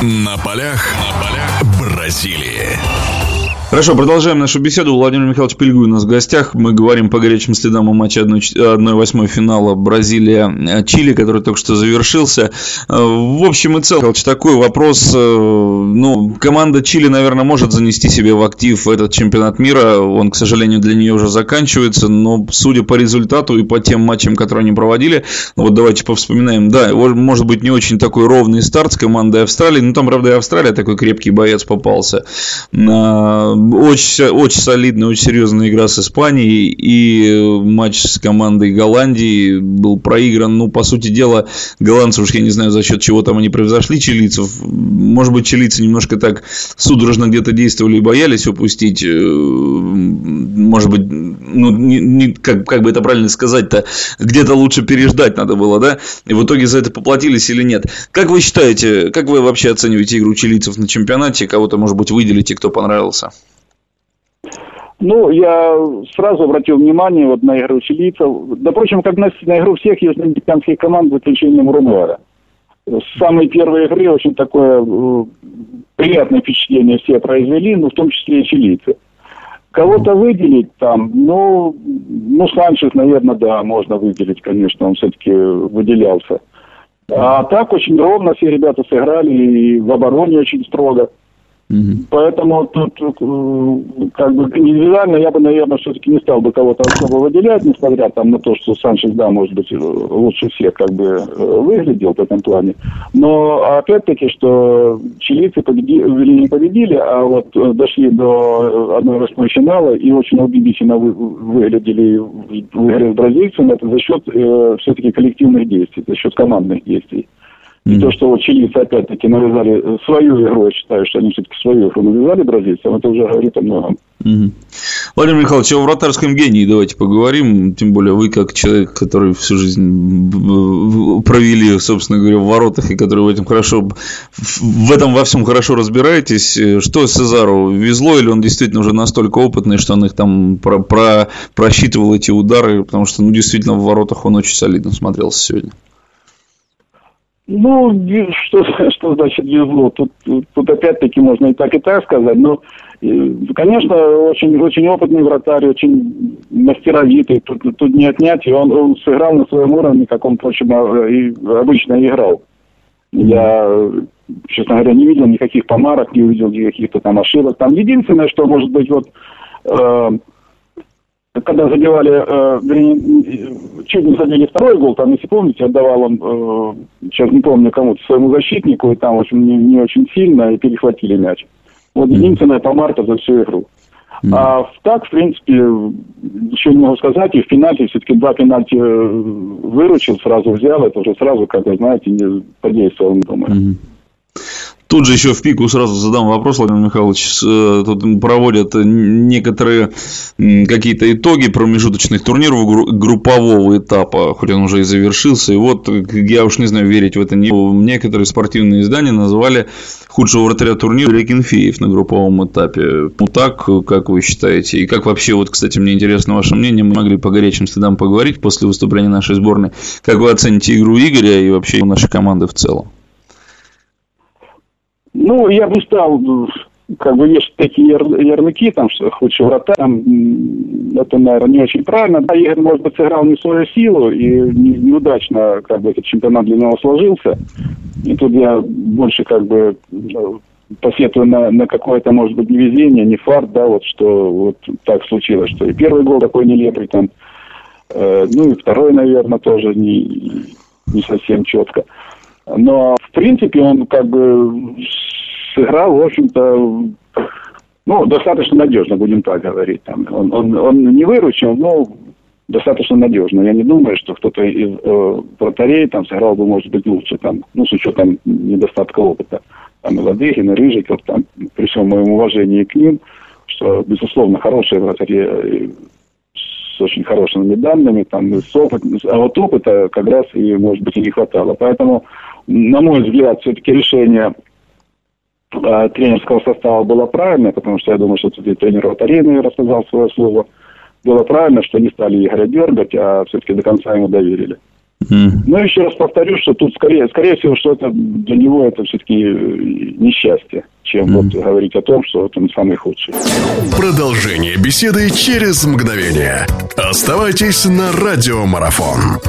На полях, на полях Бразилии. Хорошо, продолжаем нашу беседу. Владимир Михайлович Пельгуй у нас в гостях. Мы говорим по горячим следам о матче 1-8 финала Бразилия-Чили, который только что завершился. Э, в общем и целом, такой вопрос. Э, ну, команда Чили, наверное, может занести себе в актив этот чемпионат мира. Он, к сожалению, для нее уже заканчивается. Но судя по результату и по тем матчам, которые они проводили, ну вот давайте повспоминаем. Да, может быть, не очень такой ровный старт с командой Австралии. Ну, там, правда, и Австралия такой крепкий боец попался очень, очень солидная, очень серьезная игра с Испанией и матч с командой Голландии был проигран. Ну, по сути дела, голландцы уж я не знаю, за счет чего там они превзошли чилийцев. Может быть, чилийцы немножко так судорожно где-то действовали и боялись упустить. Может быть, ну, не, не, как, как бы это правильно сказать-то, где-то лучше переждать надо было, да? И в итоге за это поплатились или нет. Как вы считаете, как вы вообще оцениваете игру чилийцев на чемпионате? Кого-то, может быть, выделите, кто понравился? Ну, я сразу обратил внимание вот на игру чилийцев. Да, впрочем, как на, на игру всех южноамериканских команд, за исключением Уругвая. С самой первой игры очень такое приятное впечатление все произвели, ну, в том числе и чилийцы. Кого-то выделить там, ну, ну, Санчес, наверное, да, можно выделить, конечно, он все-таки выделялся. А так очень ровно все ребята сыграли, и в обороне очень строго. Угу. Поэтому тут э, как бы индивидуально я бы, наверное, все-таки не стал бы кого-то особо выделять, несмотря там на то, что Санчес, да, может быть, лучше всех как бы э, выглядел в этом плане. Но опять-таки, что чилийцы победили, не победили, а вот э, дошли до 1-8 финала и очень убедительно выглядели в игре с бразильцами, это за счет э, все-таки коллективных действий, за счет командных действий. И mm-hmm. то, что вот чилийцы опять-таки навязали э, свою игру, я считаю, что они все-таки свою игру навязали бразильцам, это уже говорит о многом. Mm-hmm. Владимир Михайлович, о вратарском гении давайте поговорим. Тем более вы, как человек, который всю жизнь провели, собственно говоря, в воротах и который в этом хорошо, в этом во всем хорошо разбираетесь. Что Сезару везло или он действительно уже настолько опытный, что он их там про, про, просчитывал эти удары, потому что, ну, действительно, в воротах он очень солидно смотрелся сегодня. Ну, что, что значит везло? Тут, тут опять-таки можно и так, и так сказать. Но, э, конечно, очень, очень опытный вратарь, очень мастеровитый. Тут, тут не отнять. И он, он сыграл на своем уровне, как он, впрочем, а, и обычно играл. Я, честно говоря, не видел никаких помарок, не увидел никаких-то там ошибок. Там единственное, что может быть вот э, когда забивали, э, вернее, чуть не забили второй гол, там, если помните, отдавал он, э, сейчас не помню кому-то, своему защитнику, и там, в общем, не, не очень сильно, и перехватили мяч. Вот единственное по Марта за всю игру. Mm. А так, в принципе, еще не могу сказать, и в пенальти все-таки два пенальти э, выручил, сразу взял, это уже сразу, как вы знаете, не подействовал, думаю. Mm. Тут же еще в пику сразу задам вопрос, Владимир Михайлович. Э, тут проводят некоторые какие-то итоги промежуточных турниров группового этапа, хоть он уже и завершился. И вот, я уж не знаю, верить в это не Некоторые спортивные издания назвали худшего вратаря турнира Рекинфеев на групповом этапе. Ну так, как вы считаете? И как вообще, вот, кстати, мне интересно ваше мнение, мы могли по горячим следам поговорить после выступления нашей сборной. Как вы оцените игру Игоря и вообще нашей команды в целом? Ну, я бы стал, как бы есть такие ярлыки, там, что худший врата, там, это, наверное, не очень правильно. Да, Игорь, может быть, сыграл не свою силу, и неудачно, как бы, этот чемпионат для него сложился. И тут я больше, как бы, посетую на, на какое-то, может быть, невезение, не фарт, да, вот, что вот так случилось, что и первый гол такой нелепый, там, э, ну, и второй, наверное, тоже не, не совсем четко. Но, в принципе, он как бы сыграл, в общем-то, ну, достаточно надежно, будем так говорить. Там. Он, он, он не выручил, но достаточно надежно. Я не думаю, что кто-то из э, вратарей там сыграл бы, может быть, лучше, там, ну, с учетом недостатка опыта. Там и Ладыгин, и Рыжиков, там, при всем моем уважении к ним, что, безусловно, хорошие вратари э, с очень хорошими данными, там, с опыт, а вот опыта как раз и, может быть, и не хватало. Поэтому, на мой взгляд, все-таки решение тренерского состава было правильное, потому что я думаю, что тренер Ротарей, рассказал свое слово. Было правильно, что не стали Игоря дергать, а все-таки до конца ему доверили. Mm. Но еще раз повторю, что тут скорее, скорее всего, что это для него это все-таки несчастье, чем mm. вот говорить о том, что это он самый худший. Продолжение беседы через мгновение. Оставайтесь на радиомарафон.